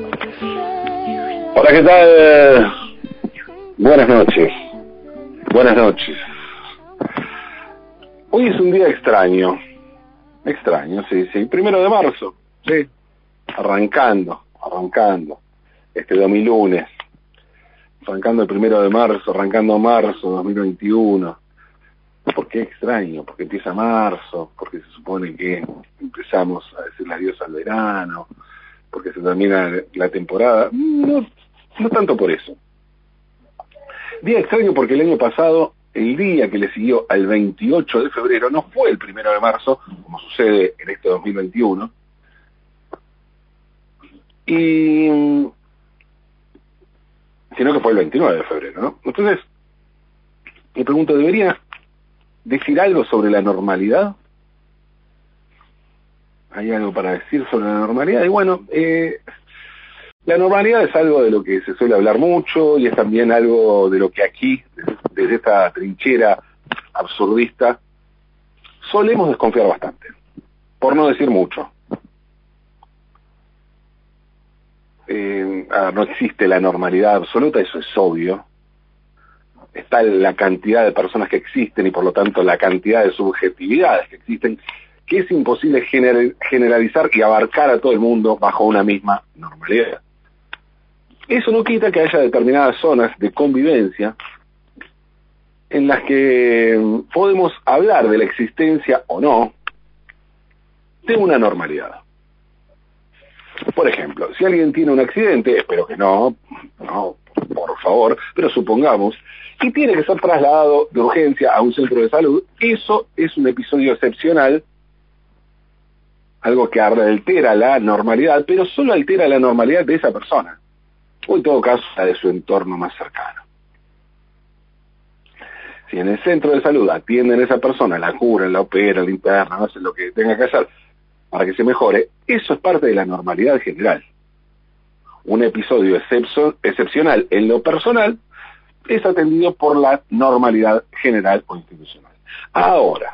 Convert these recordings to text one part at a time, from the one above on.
Hola, ¿qué tal? Buenas noches. Buenas noches. Hoy es un día extraño. Extraño, sí, sí. Primero de marzo, sí. Arrancando, arrancando. Este lunes. Arrancando el primero de marzo, arrancando marzo 2021. ¿Por qué extraño? Porque empieza marzo, porque se supone que empezamos a decirle adiós al verano, porque se termina la temporada. No, no tanto por eso. Día extraño porque el año pasado, el día que le siguió al 28 de febrero, no fue el primero de marzo, como sucede en este 2021. Y sino que fue el 29 de febrero, ¿no? Entonces, me pregunto, ¿debería decir algo sobre la normalidad? ¿Hay algo para decir sobre la normalidad? Y bueno, eh, la normalidad es algo de lo que se suele hablar mucho y es también algo de lo que aquí, desde esta trinchera absurdista, solemos desconfiar bastante, por no decir mucho. Eh, no existe la normalidad absoluta, eso es obvio. Está la cantidad de personas que existen y por lo tanto la cantidad de subjetividades que existen, que es imposible generalizar y abarcar a todo el mundo bajo una misma normalidad. Eso no quita que haya determinadas zonas de convivencia en las que mm, podemos hablar de la existencia o no de una normalidad. Por ejemplo, si alguien tiene un accidente, espero que no, no, por favor, pero supongamos, y tiene que ser trasladado de urgencia a un centro de salud, eso es un episodio excepcional, algo que altera la normalidad, pero solo altera la normalidad de esa persona o en todo caso la de su entorno más cercano. Si en el centro de salud atienden a esa persona, la curan, la operan, la internan, hacen lo que tenga que hacer para que se mejore, eso es parte de la normalidad general. Un episodio excepcional en lo personal es atendido por la normalidad general o institucional. Ahora,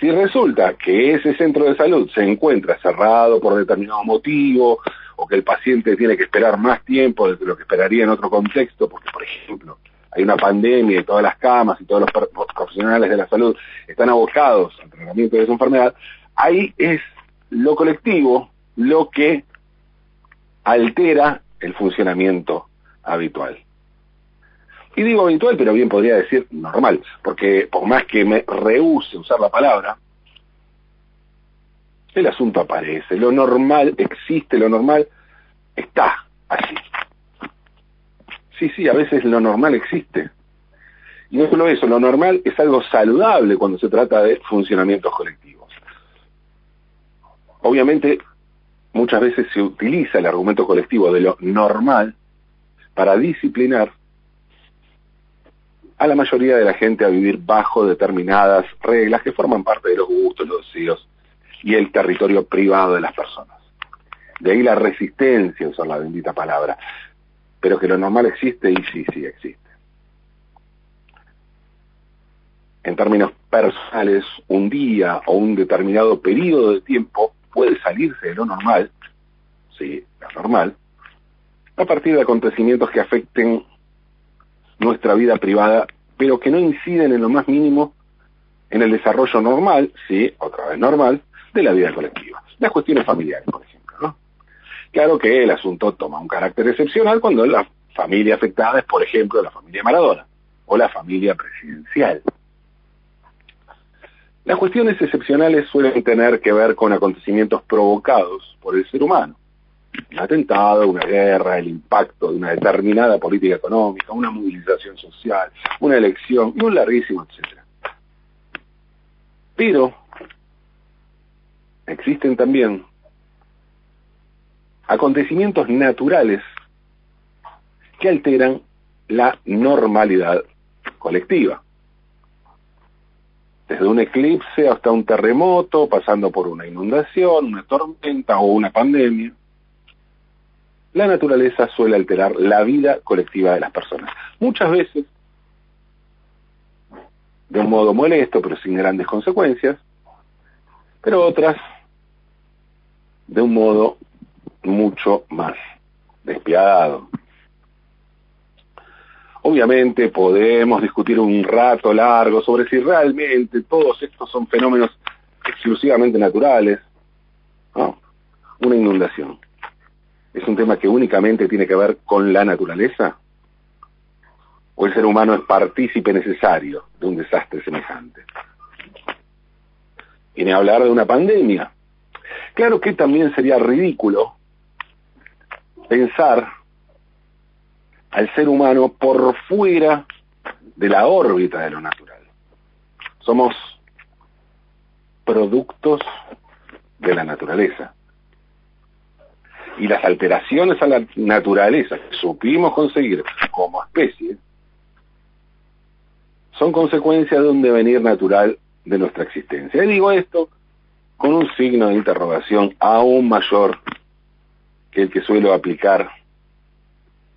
si resulta que ese centro de salud se encuentra cerrado por determinado motivo, o que el paciente tiene que esperar más tiempo de lo que esperaría en otro contexto, porque, por ejemplo, hay una pandemia y todas las camas y todos los profesionales de la salud están abocados al tratamiento de esa enfermedad, ahí es lo colectivo lo que altera el funcionamiento habitual. Y digo habitual, pero bien podría decir normal, porque por más que me rehúse usar la palabra, el asunto aparece, lo normal existe, lo normal está allí. Sí, sí, a veces lo normal existe. Y no solo eso, lo normal es algo saludable cuando se trata de funcionamientos colectivos. Obviamente, muchas veces se utiliza el argumento colectivo de lo normal para disciplinar a la mayoría de la gente a vivir bajo determinadas reglas que forman parte de los gustos, los deseos y el territorio privado de las personas. De ahí la resistencia usar la bendita palabra. Pero que lo normal existe y sí, sí existe. En términos personales, un día o un determinado periodo de tiempo puede salirse de lo normal, sí, lo normal, a partir de acontecimientos que afecten nuestra vida privada, pero que no inciden en lo más mínimo en el desarrollo normal, sí, otra vez normal, de la vida colectiva. Las cuestiones familiares, por ejemplo. ¿no? Claro que el asunto toma un carácter excepcional cuando la familia afectada es, por ejemplo, la familia Maradona o la familia presidencial. Las cuestiones excepcionales suelen tener que ver con acontecimientos provocados por el ser humano. Un atentado, una guerra, el impacto de una determinada política económica, una movilización social, una elección y un larguísimo etcétera. Pero existen también acontecimientos naturales que alteran la normalidad colectiva. Desde un eclipse hasta un terremoto, pasando por una inundación, una tormenta o una pandemia, la naturaleza suele alterar la vida colectiva de las personas. Muchas veces, de un modo molesto, pero sin grandes consecuencias, pero otras de un modo mucho más despiadado. Obviamente podemos discutir un rato largo sobre si realmente todos estos son fenómenos exclusivamente naturales. Una inundación. ¿Es un tema que únicamente tiene que ver con la naturaleza? ¿O el ser humano es partícipe necesario de un desastre semejante? Viene a hablar de una pandemia. Claro que también sería ridículo pensar al ser humano por fuera de la órbita de lo natural. Somos productos de la naturaleza. Y las alteraciones a la naturaleza que supimos conseguir como especie son consecuencia de un devenir natural de nuestra existencia. Y digo esto con un signo de interrogación aún mayor que el que suelo aplicar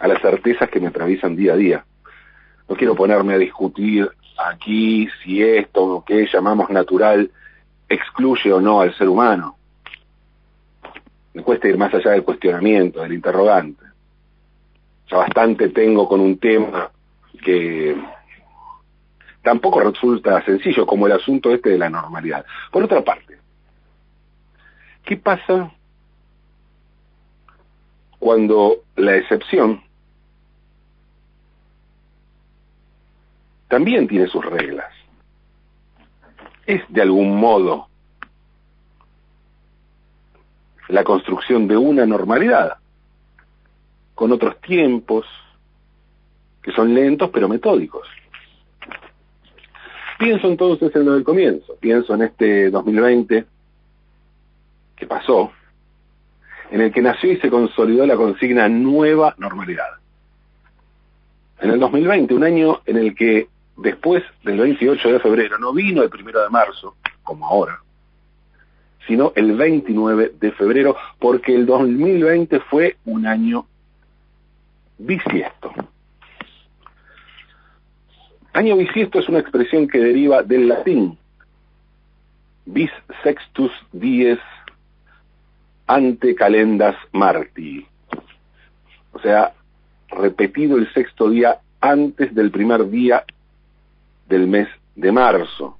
a las certezas que me atraviesan día a día. No quiero ponerme a discutir aquí si esto o que llamamos natural excluye o no al ser humano. Me cuesta ir más allá del cuestionamiento, del interrogante. Ya bastante tengo con un tema que tampoco resulta sencillo como el asunto este de la normalidad. Por otra parte, ¿qué pasa cuando la excepción también tiene sus reglas? Es de algún modo la construcción de una normalidad, con otros tiempos que son lentos pero metódicos. Pienso entonces en lo del comienzo, pienso en este 2020 que pasó, en el que nació y se consolidó la consigna nueva normalidad. En el 2020, un año en el que después del 28 de febrero no vino el primero de marzo, como ahora, sino el 29 de febrero, porque el 2020 fue un año bisiesto. Año bisiesto es una expresión que deriva del latín bis sextus dies ante calendas marti. O sea, repetido el sexto día antes del primer día del mes de marzo,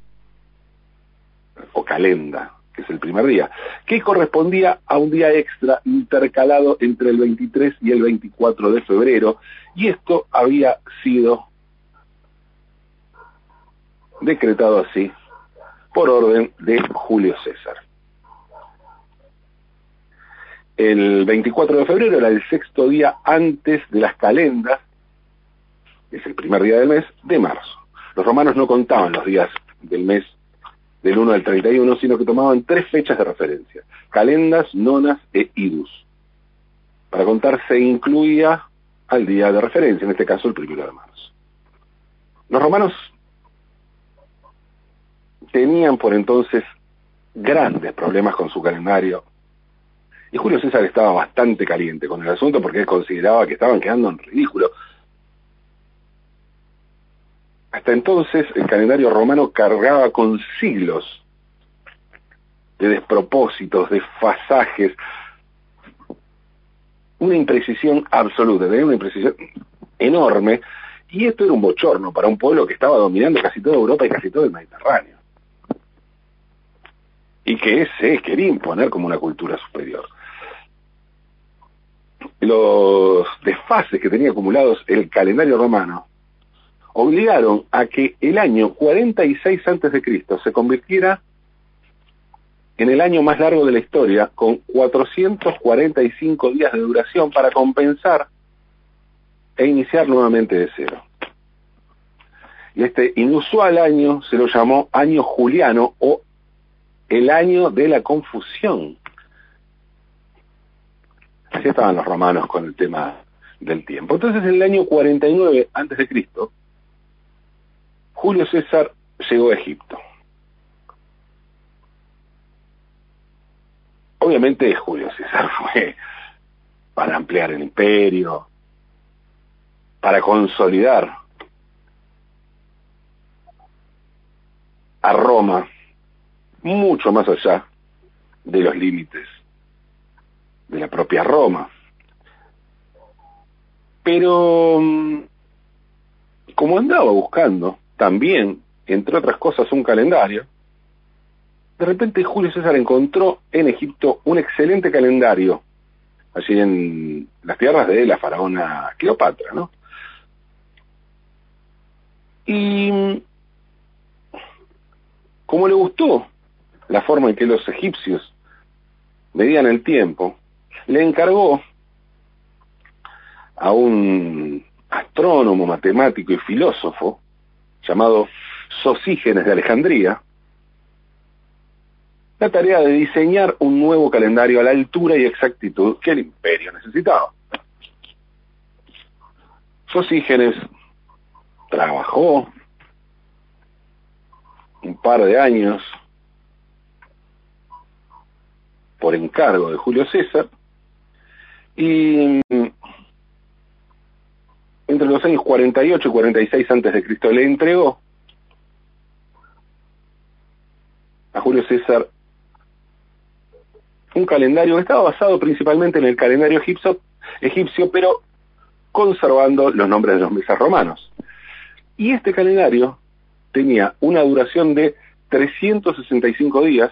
o calenda, es el primer día, que correspondía a un día extra intercalado entre el 23 y el 24 de febrero, y esto había sido decretado así por orden de Julio César. El 24 de febrero era el sexto día antes de las calendas, es el primer día del mes, de marzo. Los romanos no contaban los días del mes del 1 al 31, sino que tomaban tres fechas de referencia, calendas, nonas e idus. Para contar se incluía al día de referencia, en este caso el primero de marzo. Los romanos tenían por entonces grandes problemas con su calendario. Y Julio César estaba bastante caliente con el asunto porque él consideraba que estaban quedando en ridículo. Hasta entonces el calendario romano cargaba con siglos de despropósitos, de fasajes, una imprecisión absoluta, de una imprecisión enorme, y esto era un bochorno para un pueblo que estaba dominando casi toda Europa y casi todo el Mediterráneo. Y que se quería imponer como una cultura superior. Los desfases que tenía acumulados el calendario romano obligaron a que el año 46 a.C. se convirtiera en el año más largo de la historia, con 445 días de duración para compensar e iniciar nuevamente de cero. Y este inusual año se lo llamó año juliano o el año de la confusión. Así estaban los romanos con el tema del tiempo. Entonces, en el año 49 antes de Cristo, Julio César llegó a Egipto. Obviamente Julio César fue para ampliar el imperio, para consolidar a Roma mucho más allá de los límites de la propia Roma. Pero mm, como andaba buscando también, entre otras cosas, un calendario, de repente Julio César encontró en Egipto un excelente calendario, allí en las tierras de la faraona Cleopatra, ¿no? Y como le gustó la forma en que los egipcios medían el tiempo, le encargó a un astrónomo, matemático y filósofo llamado Sosígenes de Alejandría, la tarea de diseñar un nuevo calendario a la altura y exactitud que el imperio necesitaba. Sosígenes trabajó un par de años por encargo de Julio César y entre los años 48 y 46 antes de Cristo le entregó a Julio César un calendario que estaba basado principalmente en el calendario egipcio, egipcio, pero conservando los nombres de los meses romanos. Y este calendario tenía una duración de 365 días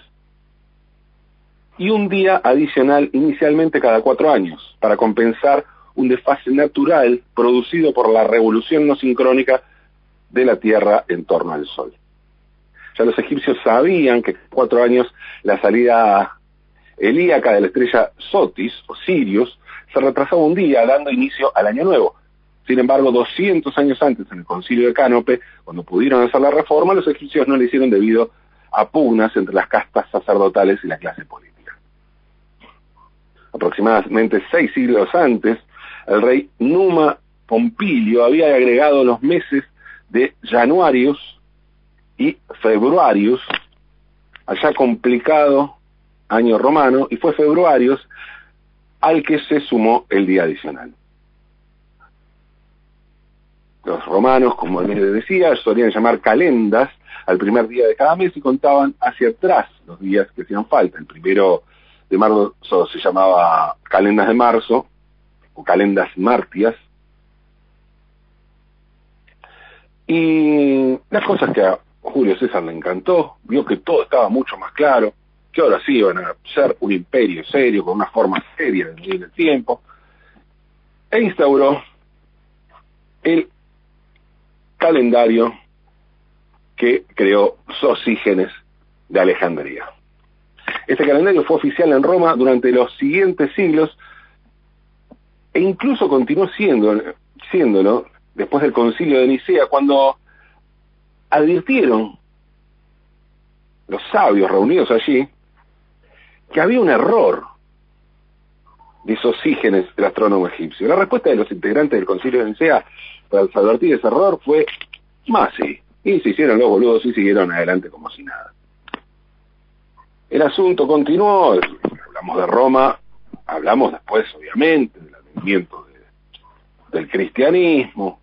y un día adicional inicialmente cada cuatro años, para compensar un desfase natural producido por la revolución no sincrónica de la Tierra en torno al Sol. Ya los egipcios sabían que cuatro años la salida helíaca de la estrella Sotis, o Sirius, se retrasaba un día, dando inicio al año nuevo. Sin embargo, 200 años antes, en el concilio de Cánope, cuando pudieron hacer la reforma, los egipcios no le hicieron debido a pugnas entre las castas sacerdotales y la clase política. Aproximadamente seis siglos antes, el rey Numa Pompilio había agregado los meses de Januarius y Februarius, allá complicado año romano, y fue Februarius al que se sumó el día adicional. Los romanos, como les decía, solían llamar calendas al primer día de cada mes y contaban hacia atrás los días que hacían falta. El primero de marzo se llamaba calendas de marzo calendas martias. Y las cosas que a Julio César le encantó, vio que todo estaba mucho más claro, que ahora sí iban a ser un imperio serio, con una forma seria de medir el tiempo, e instauró el calendario que creó Sosígenes de Alejandría. Este calendario fue oficial en Roma durante los siguientes siglos e incluso continuó siendo, siéndolo después del concilio de Nicea, cuando advirtieron los sabios reunidos allí que había un error de Sosígenes, el astrónomo egipcio. La respuesta de los integrantes del concilio de Nicea para advertir ese error fue más sí. Y se hicieron los boludos y siguieron adelante como si nada. El asunto continuó, hablamos de Roma, hablamos después, obviamente, advenimiento del cristianismo.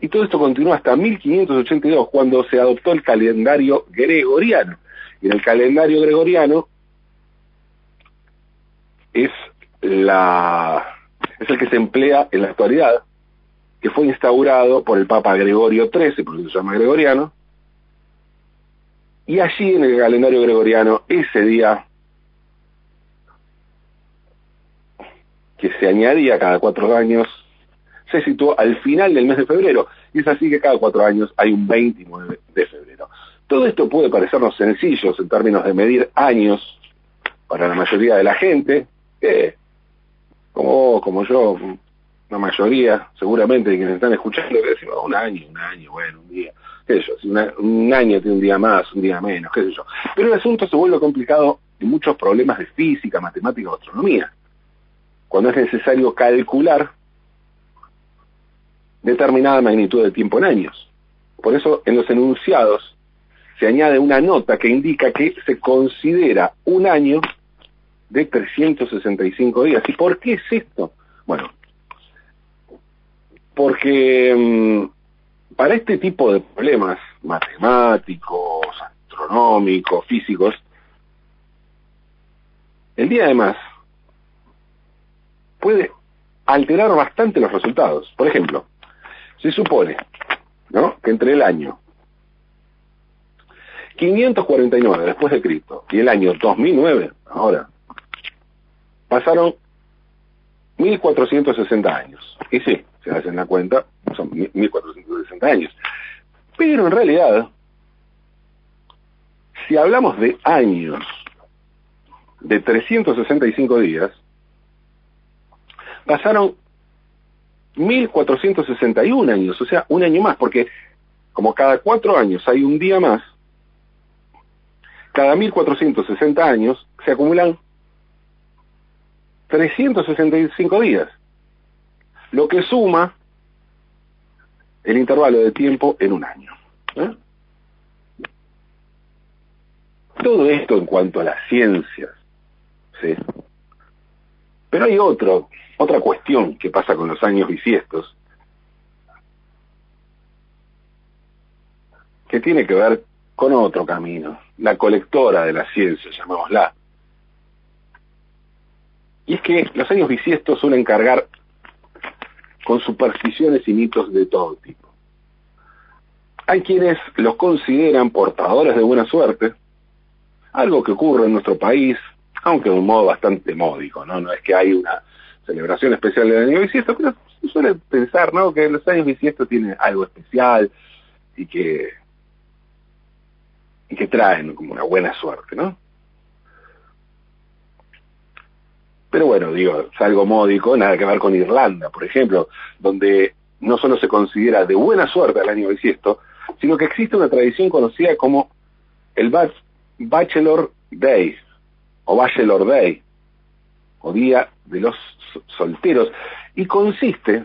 Y todo esto continuó hasta 1582, cuando se adoptó el calendario gregoriano. Y el calendario gregoriano es la es el que se emplea en la actualidad, que fue instaurado por el Papa Gregorio XIII, por eso se llama gregoriano, y allí en el calendario gregoriano, ese día que se añadía cada cuatro años, se situó al final del mes de febrero, y es así que cada cuatro años hay un 29 de febrero. Todo esto puede parecernos sencillos en términos de medir años para la mayoría de la gente, que como como yo, la mayoría, seguramente, de quienes están escuchando, que decimos un año, un año, bueno, un día, qué sé yo, si un año tiene un día más, un día menos, qué sé yo. Pero el asunto se vuelve complicado en muchos problemas de física, matemática astronomía, cuando es necesario calcular determinada magnitud de tiempo en años. Por eso en los enunciados se añade una nota que indica que se considera un año de 365 días. ¿Y por qué es esto? Bueno, porque mm, para este tipo de problemas matemáticos, astronómicos, físicos, el día de más puede alterar bastante los resultados. Por ejemplo, se supone ¿no? que entre el año 549 después de Cristo y el año 2009, ahora, pasaron 1460 años. Y sí, se hacen la cuenta, son 1460 años. Pero en realidad, si hablamos de años de 365 días, pasaron 1461 años, o sea, un año más, porque como cada cuatro años hay un día más, cada 1460 años se acumulan 365 días, lo que suma el intervalo de tiempo en un año. ¿eh? Todo esto en cuanto a las ciencias. ¿sí? Pero hay otro, otra cuestión que pasa con los años bisiestos, que tiene que ver con otro camino, la colectora de la ciencia, llamémosla. Y es que los años bisiestos suelen cargar con supersticiones y mitos de todo tipo. Hay quienes los consideran portadores de buena suerte, algo que ocurre en nuestro país, aunque de un modo bastante módico, ¿no? No es que hay una celebración especial del año bisiesto, pero se suele pensar, ¿no? Que los años bisiestos tienen algo especial y que y que traen como una buena suerte, ¿no? Pero bueno, digo, es algo módico, nada que ver con Irlanda, por ejemplo, donde no solo se considera de buena suerte el año bisiesto, sino que existe una tradición conocida como el Bachelor Day, o Bachelor Day, o Día de los Solteros, y consiste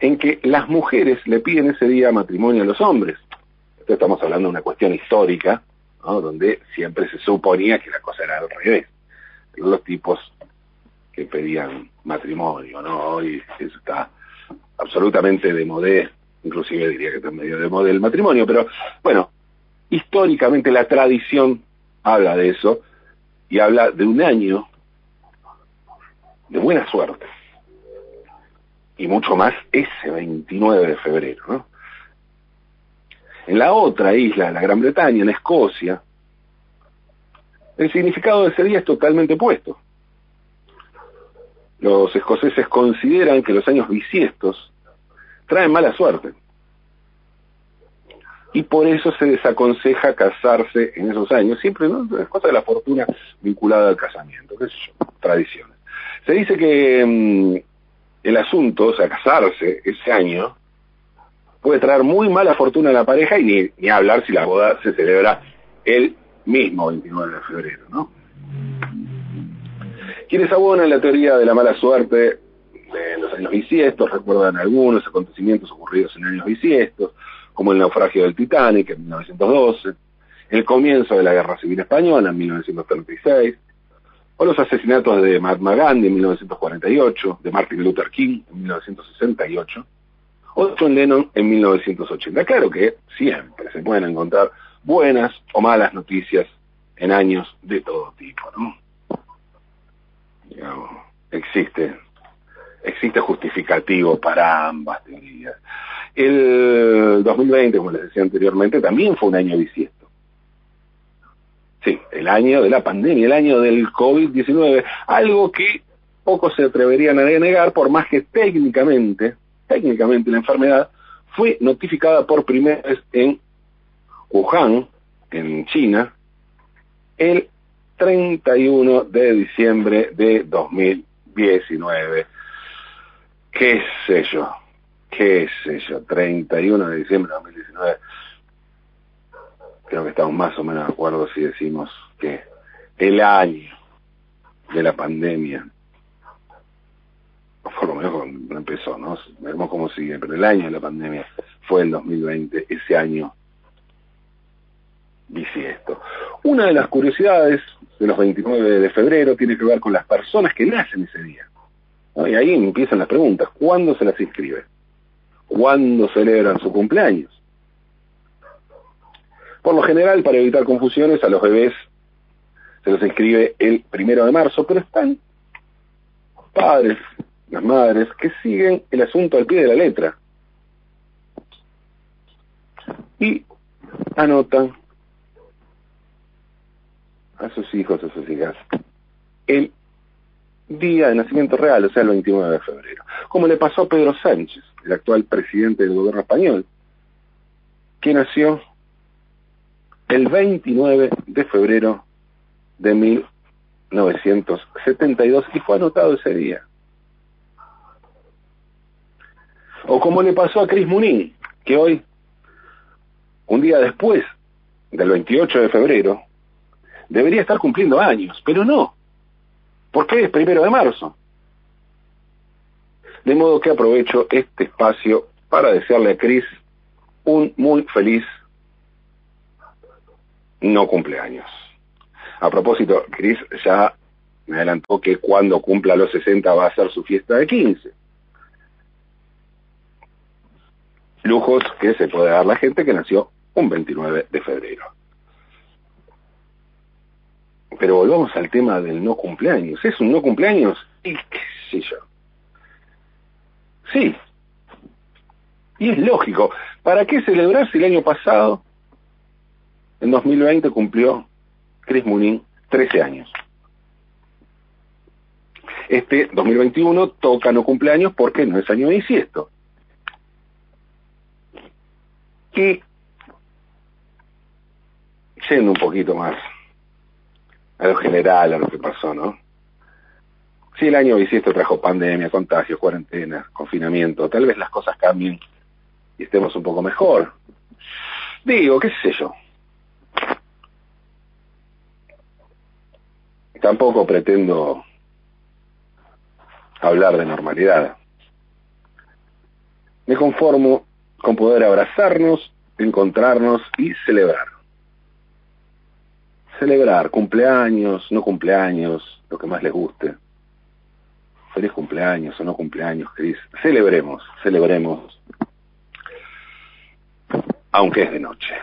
en que las mujeres le piden ese día matrimonio a los hombres. Estamos hablando de una cuestión histórica, donde siempre se suponía que la cosa era al revés. Los tipos que pedían matrimonio, ¿no? Hoy eso está absolutamente de modé, inclusive diría que está medio de modé el matrimonio, pero bueno, históricamente la tradición habla de eso y habla de un año de buena suerte. Y mucho más ese 29 de febrero, ¿no? En la otra isla, la Gran Bretaña, en Escocia, el significado de ese día es totalmente opuesto. Los escoceses consideran que los años bisiestos traen mala suerte. Y por eso se desaconseja casarse en esos años, siempre, ¿no? Es cosa de la fortuna vinculada al casamiento, qué sé yo, tradiciones. Se dice que mm, el asunto, o sea, casarse ese año, puede traer muy mala fortuna a la pareja y ni, ni hablar si la boda se celebra el mismo 29 de febrero, ¿no? Quienes abonan la teoría de la mala suerte en los años bisiestos recuerdan algunos acontecimientos ocurridos en años bisiestos, como el naufragio del Titanic en 1912, el comienzo de la Guerra Civil Española en 1936, o los asesinatos de Mahatma Gandhi en 1948, de Martin Luther King en 1968, o John Lennon en 1980. Claro que siempre se pueden encontrar buenas o malas noticias en años de todo tipo, ¿no? existe, existe justificativo para ambas teorías. El 2020, como les decía anteriormente, también fue un año bisiesto. Sí, el año de la pandemia, el año del COVID-19, algo que pocos se atreverían a negar, por más que técnicamente, técnicamente la enfermedad fue notificada por primera vez en Wuhan, en China, el 31 de diciembre de 2019. ¿Qué sé yo? ¿Qué sé yo? 31 de diciembre de 2019. Creo que estamos más o menos de acuerdo si decimos que el año de la pandemia, por lo menos cuando empezó, ¿no? Vemos cómo sigue, pero el año de la pandemia fue el 2020, ese año bisiesto. Una de las curiosidades de los 29 de febrero tiene que ver con las personas que nacen ese día. Y ahí empiezan las preguntas. ¿Cuándo se las inscribe? ¿Cuándo celebran su cumpleaños? Por lo general, para evitar confusiones, a los bebés se los inscribe el primero de marzo, pero están padres, las madres, que siguen el asunto al pie de la letra. Y anotan a sus hijos, a sus hijas, el día de nacimiento real, o sea, el 29 de febrero. Como le pasó a Pedro Sánchez, el actual presidente del gobierno español, que nació el 29 de febrero de 1972 y fue anotado ese día. O como le pasó a Cris Munín, que hoy, un día después del 28 de febrero, debería estar cumpliendo años, pero no, porque es primero de marzo. De modo que aprovecho este espacio para desearle a Cris un muy feliz no cumpleaños. A propósito, Cris ya me adelantó que cuando cumpla los 60 va a ser su fiesta de 15. Lujos que se puede dar la gente que nació un 29 de febrero. Pero volvamos al tema del no cumpleaños. ¿Es un no cumpleaños? Y qué sé yo. Sí. Y es lógico. ¿Para qué celebrar si el año pasado, en 2020, cumplió Chris Munin 13 años? Este 2021 toca no cumpleaños porque no es año de insiesto. Y yendo un poquito más a lo general, a lo que pasó, ¿no? Si el año bisiesto trajo pandemia, contagios, cuarentena, confinamiento, tal vez las cosas cambien y estemos un poco mejor. Digo, qué sé yo. Tampoco pretendo hablar de normalidad. Me conformo con poder abrazarnos, encontrarnos y celebrar celebrar cumpleaños, no cumpleaños, lo que más les guste. Feliz cumpleaños o no cumpleaños, Cris. Celebremos, celebremos, aunque es de noche.